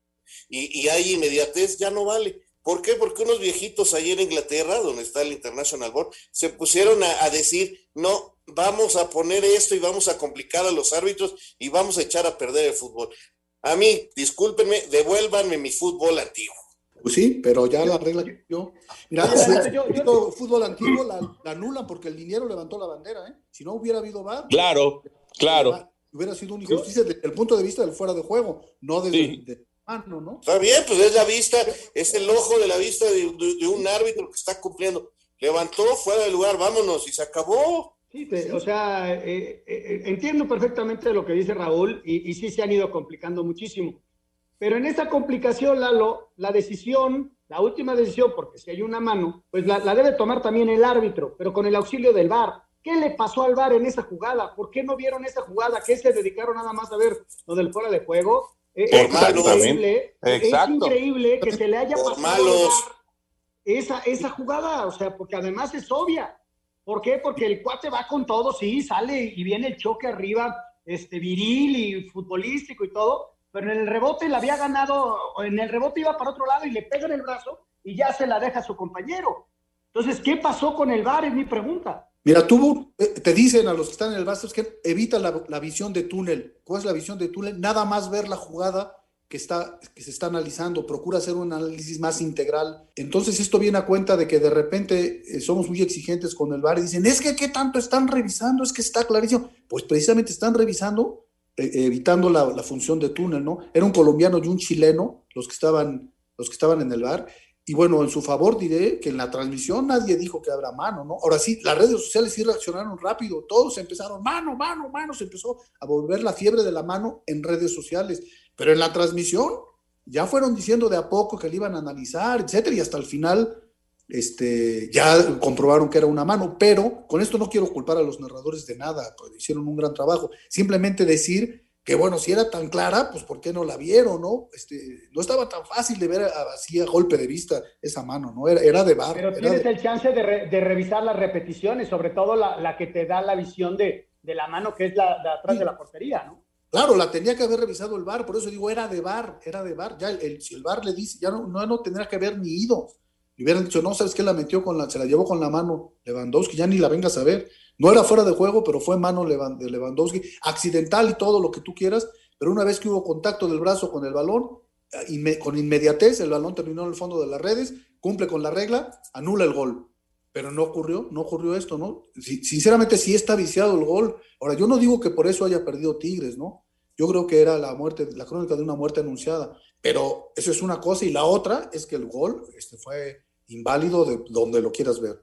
y, y hay inmediatez, ya no vale. ¿Por qué? Porque unos viejitos ahí en Inglaterra, donde está el International Board, se pusieron a decir, no, vamos a poner esto y vamos a complicar a los árbitros y vamos a echar a perder el fútbol. A mí, discúlpenme, devuélvanme mi fútbol antiguo. Pues sí, pero ya la regla que yo. Mira, si yo, yo, fútbol antiguo la, la, anulan porque el dinero levantó la bandera, ¿eh? Si no hubiera habido VAR. Claro, claro. Hubiera sido una injusticia desde el punto de vista del fuera de juego, no desde sí. de mano, ¿no? Está bien, pues es la vista, es el ojo de la vista de, de, de un árbitro que está cumpliendo. Levantó, fuera del lugar, vámonos, y se acabó. Sí, te, o sea, eh, eh, entiendo perfectamente lo que dice Raúl y, y sí se han ido complicando muchísimo. Pero en esa complicación, Lalo, la decisión, la última decisión, porque si hay una mano, pues la, la, debe tomar también el árbitro, pero con el auxilio del VAR. ¿Qué le pasó al VAR en esa jugada? ¿Por qué no vieron esa jugada? ¿Qué se dedicaron nada más a ver lo del fuera de juego? Es increíble, es increíble que se le haya pasado malos. esa, esa jugada, o sea, porque además es obvia. ¿Por qué? Porque el cuate va con todo, sí, sale y viene el choque arriba, este, viril y futbolístico y todo, pero en el rebote le había ganado, en el rebote iba para otro lado y le pega en el brazo y ya se la deja a su compañero. Entonces, ¿qué pasó con el VAR? Es mi pregunta. Mira, tú te dicen a los que están en el es que evita la, la, visión de túnel. ¿Cuál es la visión de túnel? Nada más ver la jugada que, está, que se está analizando, procura hacer un análisis más integral. Entonces esto viene a cuenta de que de repente eh, somos muy exigentes con el VAR y dicen, es que qué tanto están revisando, es que está clarísimo. Pues precisamente están revisando, eh, evitando la, función de túnel, ¿no? Era un colombiano y un chileno los que estaban, los que estaban en el VAR. Y bueno, en su favor diré que en la transmisión nadie dijo que habrá mano, ¿no? Ahora sí, las redes sociales sí reaccionaron rápido, todos empezaron, mano, mano, mano, se empezó a volver la fiebre de la mano en redes sociales. Pero en la transmisión ya fueron diciendo de a poco que le iban a analizar, etcétera, y hasta el final este, ya comprobaron que era una mano. Pero con esto no quiero culpar a los narradores de nada, pues hicieron un gran trabajo. Simplemente decir que bueno, si era tan clara, pues ¿por qué no la vieron, no? Este, no estaba tan fácil de ver así a golpe de vista esa mano, ¿no? Era, era de bar. Pero tienes de... el chance de, re, de, revisar las repeticiones, sobre todo la, la, que te da la visión de, de la mano que es la de atrás sí. de la portería, ¿no? Claro, la tenía que haber revisado el bar, por eso digo, era de bar, era de bar. Ya el, si el bar le dice, ya no, no, tendría que haber ni ido. Le hubieran dicho, no, ¿sabes qué? La metió con la, se la llevó con la mano Lewandowski, ya ni la vengas a ver. No era fuera de juego, pero fue mano de Lewandowski, accidental y todo lo que tú quieras, pero una vez que hubo contacto del brazo con el balón, inme con inmediatez, el balón terminó en el fondo de las redes, cumple con la regla, anula el gol. Pero no ocurrió, no ocurrió esto, ¿no? Sinceramente sí está viciado el gol. Ahora, yo no digo que por eso haya perdido Tigres, ¿no? Yo creo que era la muerte, la crónica de una muerte anunciada. Pero eso es una cosa y la otra es que el gol este, fue inválido de donde lo quieras ver.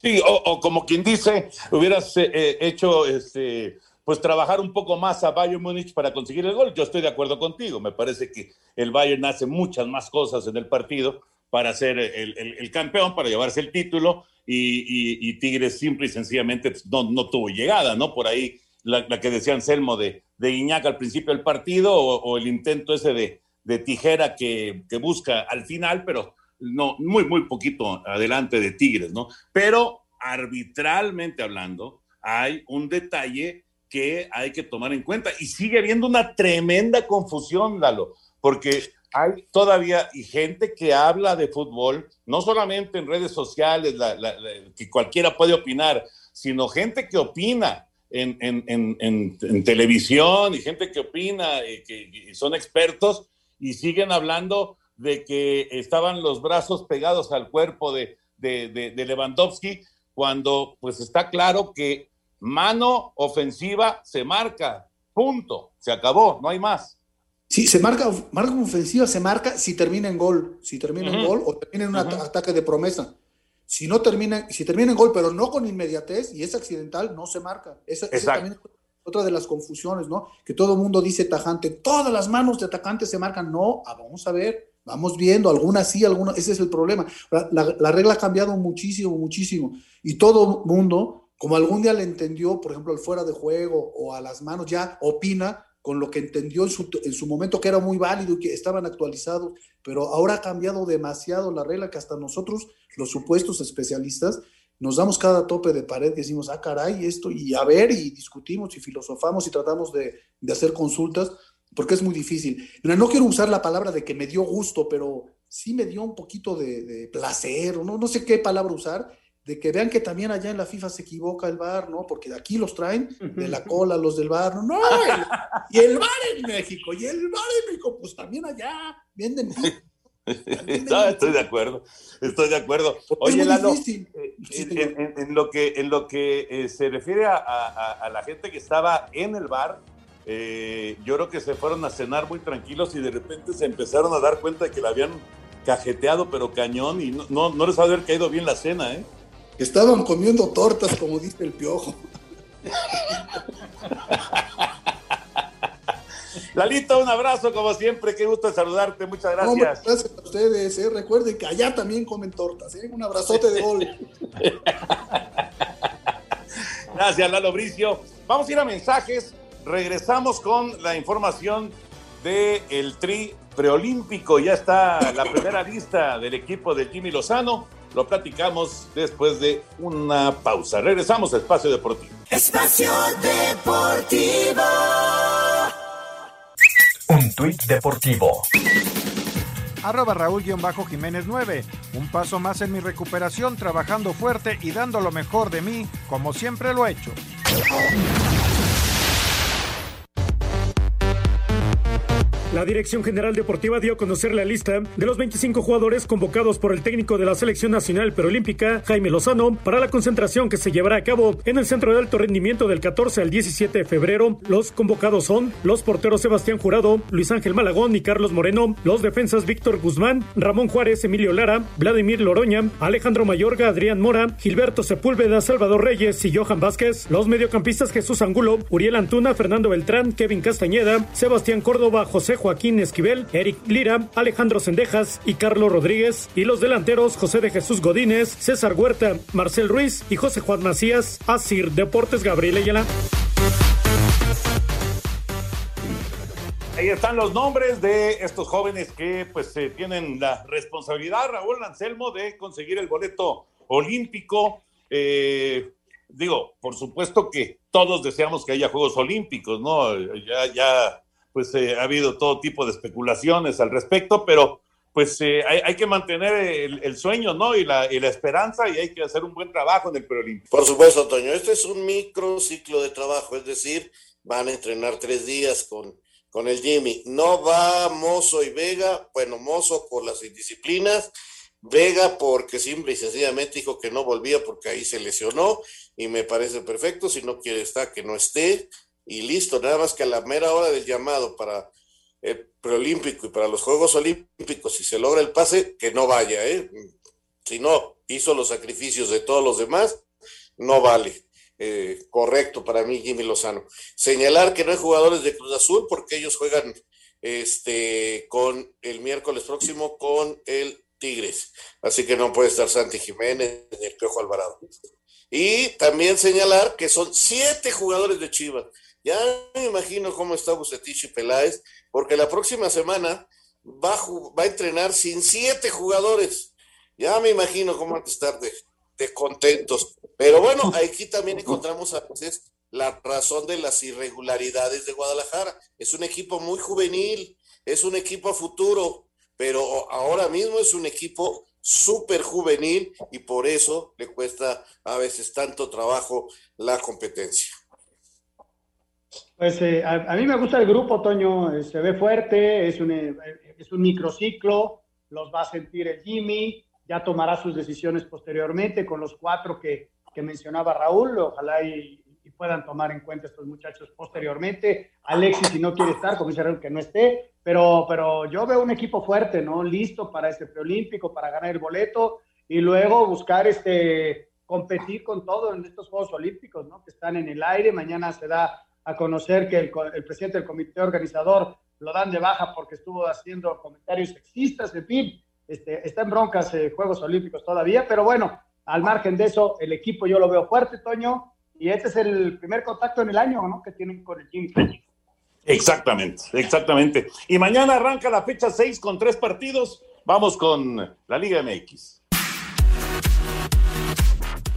Sí, o, o como quien dice, hubieras eh, hecho este, pues trabajar un poco más a Bayern Múnich para conseguir el gol. Yo estoy de acuerdo contigo. Me parece que el Bayern hace muchas más cosas en el partido para ser el, el, campeón, para llevarse el título, y, y, y, Tigres simple y sencillamente no, no tuvo llegada, ¿no? Por ahí la, la, que decía Anselmo de, de al principio del partido, o, o el intento ese de, de tijera que, que, busca al final, pero no, muy, muy poquito adelante de Tigres, ¿no? Pero arbitralmente hablando, hay un detalle que hay que tomar en cuenta. Y sigue habiendo una tremenda confusión, Lalo, porque hay todavía gente que habla de fútbol, no solamente en redes sociales, que cualquiera puede opinar, sino gente que opina en, en, en, en televisión y gente que opina y que y son expertos y siguen hablando de que estaban los brazos pegados al cuerpo de, de, de, de Lewandowski, cuando pues está claro que mano ofensiva se marca, punto, se acabó, no hay más. Sí, se marca, marca ofensiva, se marca si termina en gol, si termina uh -huh. en gol o termina en un uh -huh. ataque de promesa. Si no termina, si termina en gol, pero no con inmediatez y es accidental, no se marca. Esa, esa también es otra de las confusiones, ¿no? Que todo el mundo dice tajante, todas las manos de atacante se marcan. No, ah, vamos a ver, vamos viendo, algunas sí, algunas, ese es el problema. La, la, la regla ha cambiado muchísimo, muchísimo. Y todo el mundo como algún día le entendió, por ejemplo, al fuera de juego o a las manos, ya opina con lo que entendió en su, en su momento que era muy válido y que estaban actualizados, pero ahora ha cambiado demasiado la regla que hasta nosotros, los supuestos especialistas, nos damos cada tope de pared y decimos, ah, caray, esto, y a ver, y discutimos y filosofamos y tratamos de, hacer consultas, porque es muy difícil. No quiero usar la palabra de que me dio gusto, pero sí me dio un poquito de, de placer, o no, no sé qué palabra usar, de que vean que también allá en la FIFA se equivoca el bar, ¿no? Porque de aquí los traen de la cola los del bar, ¿no? no el, y el bar en México, y el bar en México, pues también allá venden. [laughs] estoy de acuerdo, estoy de acuerdo. Oye, Lalo, eh, en, lo que, en lo que eh, se refiere a, la gente que estaba en el bar, eh, yo creo que se fueron a cenar muy tranquilos y de repente se empezaron a dar cuenta de que la habían cajeteado, pero cañón, y no, no, les ha haber caído bien la cena, ¿eh? Estaban comiendo tortas, como dice el piojo. Lalito, un abrazo como siempre, qué gusto saludarte, muchas gracias. gracias a ustedes, ¿eh? recuerden que allá también comen tortas, ¿eh? un abrazote de gol. [laughs] gracias, Lalo Bricio. Vamos a ir a mensajes, regresamos con la información del el tri preolímpico, ya está la primera lista del equipo de Jimmy Lozano. Lo platicamos después de una pausa. Regresamos a Espacio Deportivo. Espacio Deportivo. Un tuit deportivo. Arroba Raúl-Jiménez 9. Un paso más en mi recuperación, trabajando fuerte y dando lo mejor de mí, como siempre lo he hecho. La Dirección General Deportiva dio a conocer la lista de los 25 jugadores convocados por el técnico de la Selección Nacional Perolímpica, Jaime Lozano, para la concentración que se llevará a cabo en el Centro de Alto Rendimiento del 14 al 17 de febrero. Los convocados son los porteros Sebastián Jurado, Luis Ángel Malagón y Carlos Moreno, los defensas Víctor Guzmán, Ramón Juárez, Emilio Lara, Vladimir Loroña, Alejandro Mayorga, Adrián Mora, Gilberto Sepúlveda, Salvador Reyes y Johan Vázquez, los mediocampistas Jesús Angulo, Uriel Antuna, Fernando Beltrán, Kevin Castañeda, Sebastián Córdoba, José Joaquín Esquivel, Eric Lira, Alejandro Sendejas y Carlos Rodríguez. Y los delanteros José de Jesús Godínez, César Huerta, Marcel Ruiz y José Juan Macías. Asir Deportes Gabriel Ayala. Ahí están los nombres de estos jóvenes que pues eh, tienen la responsabilidad, Raúl Anselmo, de conseguir el boleto olímpico. Eh, digo, por supuesto que todos deseamos que haya Juegos Olímpicos, ¿no? Ya, ya pues eh, ha habido todo tipo de especulaciones al respecto, pero pues eh, hay, que mantener el, sueño, ¿no? Y la, esperanza y hay que hacer un buen trabajo en el preolímpico. Por supuesto, Toño, este es un micro ciclo de trabajo, es decir, van a entrenar tres días con, con el Jimmy. No va Mozo y Vega, bueno, Mozo por las indisciplinas, Vega porque simple y sencillamente dijo que no volvía porque ahí se lesionó y me parece perfecto, si no quiere estar, que no esté y listo, nada más que a la mera hora del llamado para el preolímpico y para los Juegos Olímpicos, si se logra el pase, que no vaya, ¿eh? Si no hizo los sacrificios de todos los demás, no vale. Eh, correcto para mí, Jimmy Lozano. Señalar que no hay jugadores de Cruz Azul porque ellos juegan este con el miércoles próximo con el Tigres. Así que no puede estar Santi Jiménez ni el Piojo Alvarado. Y también señalar que son siete jugadores de Chivas. Ya me imagino cómo está Bucetich y Peláez, porque la próxima semana va a, va a entrenar sin siete jugadores. Ya me imagino cómo van a estar de, de contentos. Pero bueno, aquí también encontramos a veces la razón de las irregularidades de Guadalajara. Es un equipo muy juvenil, es un equipo a futuro, pero ahora mismo es un equipo súper juvenil y por eso le cuesta a veces tanto trabajo la competencia. Pues eh, a, mí me gusta el grupo, Toño, eh, se ve fuerte, es un, eh, es un microciclo, los va a sentir el Jimmy, ya tomará sus decisiones posteriormente con los cuatro que, que mencionaba Raúl, ojalá y, puedan tomar en cuenta estos muchachos posteriormente. Alexis, si no quiere estar, como dice Raúl, que no esté, pero, pero yo veo un equipo fuerte, ¿no? Listo para este preolímpico, para ganar el boleto y luego buscar este competir con todo en estos Juegos Olímpicos, ¿no? Que están en el aire, mañana se da a conocer que el, presidente del comité organizador lo dan de baja porque estuvo haciendo comentarios sexistas, en fin, este, está en broncas eh, Juegos Olímpicos todavía, pero bueno, al margen de eso, el equipo yo lo veo fuerte, Toño, y este es el primer contacto en el año, ¿no? Que tienen con el Jimmy. Exactamente, exactamente. Y mañana arranca la fecha 6 con tres partidos. Vamos con la Liga MX.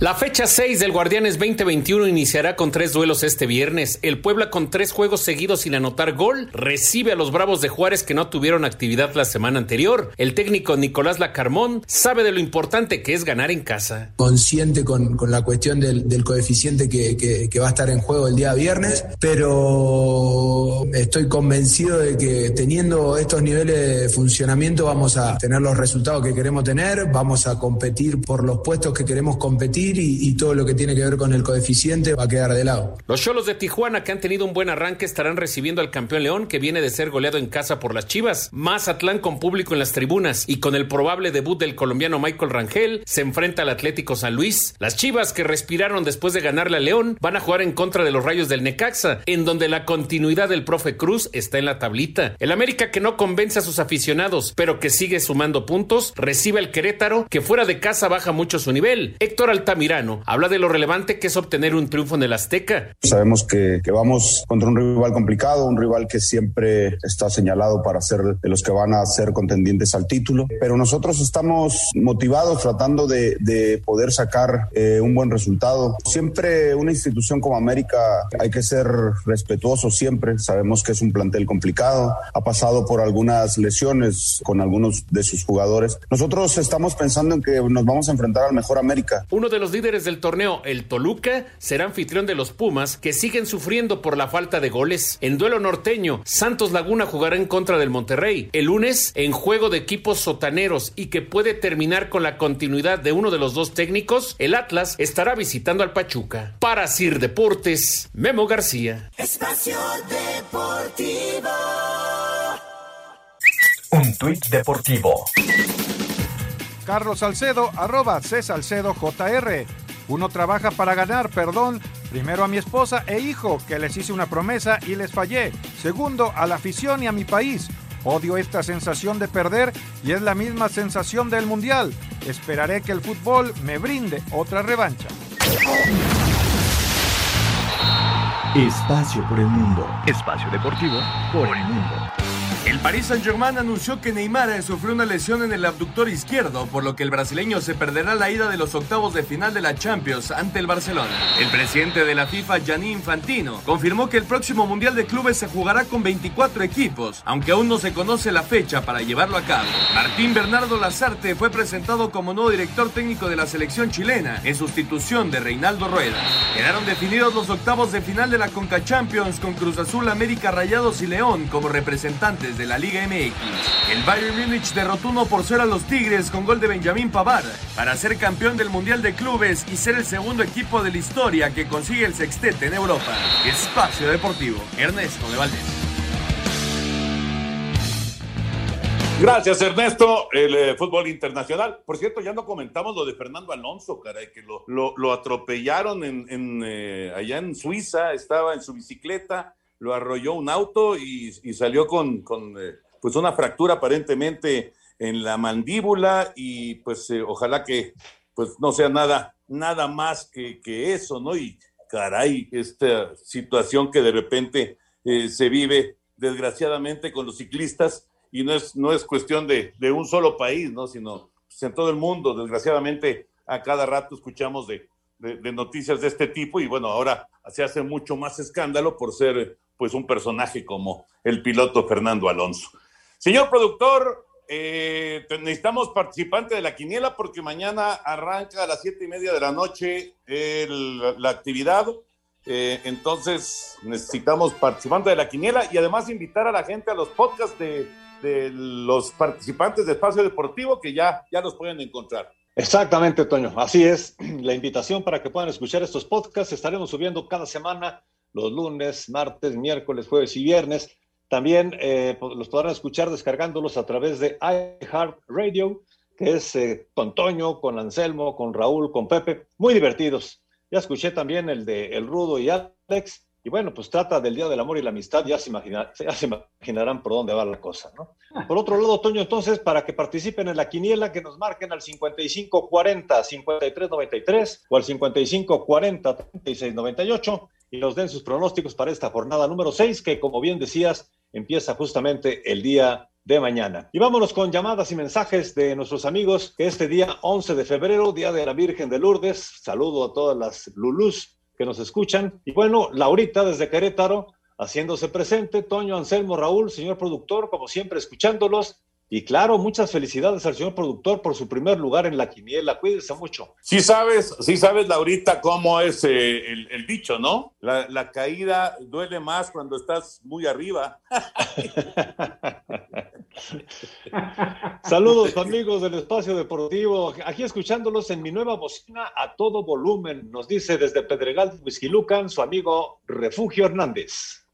La fecha 6 del Guardianes 2021 iniciará con tres duelos este viernes. El Puebla con tres juegos seguidos sin anotar gol recibe a los Bravos de Juárez que no tuvieron actividad la semana anterior. El técnico Nicolás Lacarmón sabe de lo importante que es ganar en casa. Consciente con, la cuestión del, coeficiente que, que va a estar en juego el día viernes, pero estoy convencido de que teniendo estos niveles de funcionamiento vamos a tener los resultados que queremos tener, vamos a competir por los puestos que queremos competir y, todo lo que tiene que ver con el coeficiente va a quedar de lado. Los Cholos de Tijuana, que han tenido un buen arranque, estarán recibiendo al campeón León, que viene de ser goleado en casa por las Chivas. Mazatlán con público en las tribunas y con el probable debut del colombiano Michael Rangel, se enfrenta al Atlético San Luis. Las Chivas, que respiraron después de ganarle a León, van a jugar en contra de los Rayos del Necaxa, en donde la continuidad del profe Cruz está en la tablita. El América, que no convence a sus aficionados, pero que sigue sumando puntos, recibe al Querétaro, que fuera de casa baja mucho su nivel. Héctor Altamirano Mirano habla de lo relevante que es obtener un triunfo en el Azteca. Sabemos que, que, vamos contra un rival complicado, un rival que siempre está señalado para ser de los que van a ser contendientes al título, pero nosotros estamos motivados tratando de, de poder sacar eh, un buen resultado. Siempre una institución como América hay que ser respetuoso siempre, sabemos que es un plantel complicado, ha pasado por algunas lesiones con algunos de sus jugadores. Nosotros estamos pensando en que nos vamos a enfrentar al mejor América. Uno de los líderes del torneo, el Toluca, será anfitrión de los Pumas, que siguen sufriendo por la falta de goles. En duelo norteño, Santos Laguna jugará en contra del Monterrey. El lunes, en juego de equipos sotaneros y que puede terminar con la continuidad de uno de los dos técnicos, el Atlas estará visitando al Pachuca. Para Sir Deportes, Memo García. Espacio Deportivo. Un tuit deportivo. Carlos Salcedo, arroba C Salcedo JR. Uno trabaja para ganar, perdón, primero a mi esposa e hijo, que les hice una promesa y les fallé. Segundo, a la afición y a mi país. Odio esta sensación de perder y es la misma sensación del Mundial. Esperaré que el fútbol me brinde otra revancha. Espacio por el mundo. Espacio deportivo por el mundo. El Paris Saint-Germain anunció que Neymar sufrió una lesión en el abductor izquierdo, por lo que el brasileño se perderá la ida de los octavos de final de la Champions ante el Barcelona. El presidente de la FIFA, Gianni Infantino, confirmó que el próximo Mundial de Clubes se jugará con 24 equipos, aunque aún no se conoce la fecha para llevarlo a cabo. Martín Bernardo Lazarte fue presentado como nuevo director técnico de la selección chilena, en sustitución de Reinaldo Rueda. Quedaron definidos los octavos de final de la Conca Champions con Cruz Azul, América, Rayados y León como representantes de la Liga MX. El Bayern Múnich derrotó 1 por 0 a los Tigres con gol de Benjamín Pavard para ser campeón del Mundial de Clubes y ser el segundo equipo de la historia que consigue el sextete en Europa. Espacio Deportivo, Ernesto de Valdés. Gracias, Ernesto. El eh, fútbol internacional. Por cierto, ya no comentamos lo de Fernando Alonso, caray, que lo, atropellaron eh, allá en Suiza, estaba en su bicicleta, lo arrolló un auto y, y salió con, con eh, pues una fractura aparentemente en la mandíbula y pues eh, ojalá que pues no sea nada, nada más que, que, eso, ¿no? Y caray, esta situación que de repente eh, se vive desgraciadamente con los ciclistas y no es, no es cuestión de, de un solo país, ¿no? Sino pues, en todo el mundo, desgraciadamente a cada rato escuchamos de, de, de, noticias de este tipo y bueno, ahora se hace mucho más escándalo por ser pues un personaje como el piloto Fernando Alonso. Señor productor, eh, necesitamos participante de la quiniela porque mañana arranca a las siete y media de la noche la actividad. Eh, entonces necesitamos participante de la quiniela y además invitar a la gente a los podcasts de, de los participantes de Espacio Deportivo que ya, ya los pueden encontrar. Exactamente, Toño. Así es. [clears throat] La invitación para que puedan escuchar estos podcasts. Estaremos subiendo cada semana los lunes, martes, miércoles, jueves y viernes. También eh, los podrán escuchar descargándolos a través de iHeartRadio, que es eh, con Toño, con Anselmo, con Raúl, con Pepe. Muy divertidos. Ya escuché también el de El Rudo y Alex. Y bueno, pues trata del Día del Amor y la Amistad, ya se, imagina, ya se imaginarán por dónde va la cosa, ¿no? Por otro lado, Toño, entonces, para que participen en la quiniela, que nos marquen al 5540-5393 o al 5540-3698 y nos den sus pronósticos para esta jornada número 6, que como bien decías, empieza justamente el día de mañana. Y vámonos con llamadas y mensajes de nuestros amigos que este día 11 de febrero, Día de la Virgen de Lourdes, saludo a todas las Lulús que nos escuchan. Y bueno, Laurita desde Querétaro, haciéndose presente, Toño, Anselmo, Raúl, señor productor, como siempre, escuchándolos. Y claro, muchas felicidades al señor productor por su primer lugar en la quiniela. Cuídese mucho. Sí sabes, sí sabes, Laurita, cómo es eh, el, el, dicho, ¿no? La, la, caída duele más cuando estás muy arriba. [laughs] Saludos amigos del Espacio Deportivo, aquí escuchándolos en mi nueva bocina a todo volumen, nos dice desde Pedregal, Lucan, su amigo Refugio Hernández.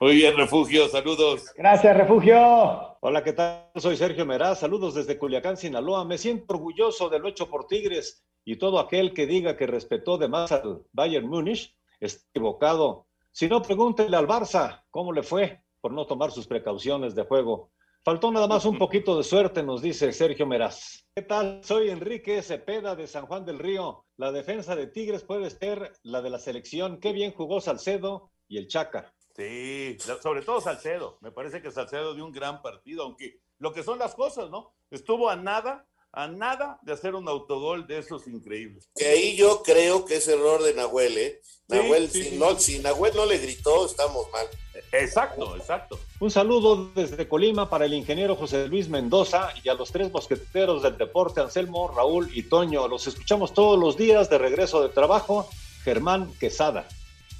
Muy bien, Refugio, saludos. Gracias, Refugio. Hola, ¿qué tal? Soy Sergio Meraz, saludos desde Culiacán, Sinaloa. Me siento orgulloso de lo hecho por Tigres y todo aquel que diga que respetó de más al Bayern Múnich está equivocado. Si no, pregúntele al Barça cómo le fue por no tomar sus precauciones de juego. Faltó nada más un poquito de suerte, nos dice Sergio Meraz. ¿Qué tal? Soy Enrique Cepeda de San Juan del Río. La defensa de Tigres puede ser la de la selección. Qué bien jugó Salcedo y el Chaca. Sí, sobre todo Salcedo. Me parece que Salcedo dio un gran partido, aunque lo que son las cosas, ¿no? Estuvo a nada, a nada de hacer un autogol de esos increíbles. Que ahí yo creo que es error de Nahuel, ¿eh? Nahuel, sí, sí, si, no, si Nahuel no le gritó, estamos mal. Exacto, exacto. Un saludo desde Colima para el ingeniero José Luis Mendoza y a los tres mosqueteros del deporte, Anselmo, Raúl y Toño. Los escuchamos todos los días de regreso de trabajo. Germán Quesada.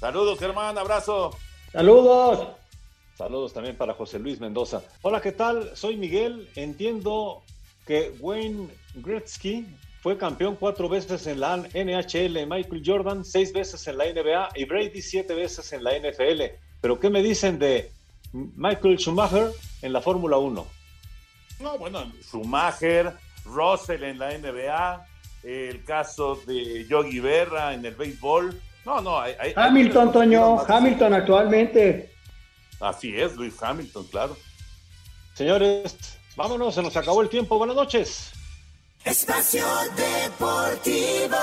Saludos, Germán, abrazo. Saludos. Saludos también para José Luis Mendoza. Hola, ¿qué tal? Soy Miguel. Entiendo que Wayne Gretzky fue campeón cuatro veces en la NHL, Michael Jordan seis veces en la NBA y Brady siete veces en la NFL. Pero ¿qué me dicen de Michael Schumacher en la Fórmula 1? No, bueno, Schumacher, Russell en la NBA, el caso de Yogi Berra en el béisbol. No, no, hay, hay Hamilton, hay... Toño, Hamilton actualmente. Así es, Luis Hamilton, claro. Señores, vámonos, se nos acabó el tiempo. Buenas noches. Espacio Deportivo.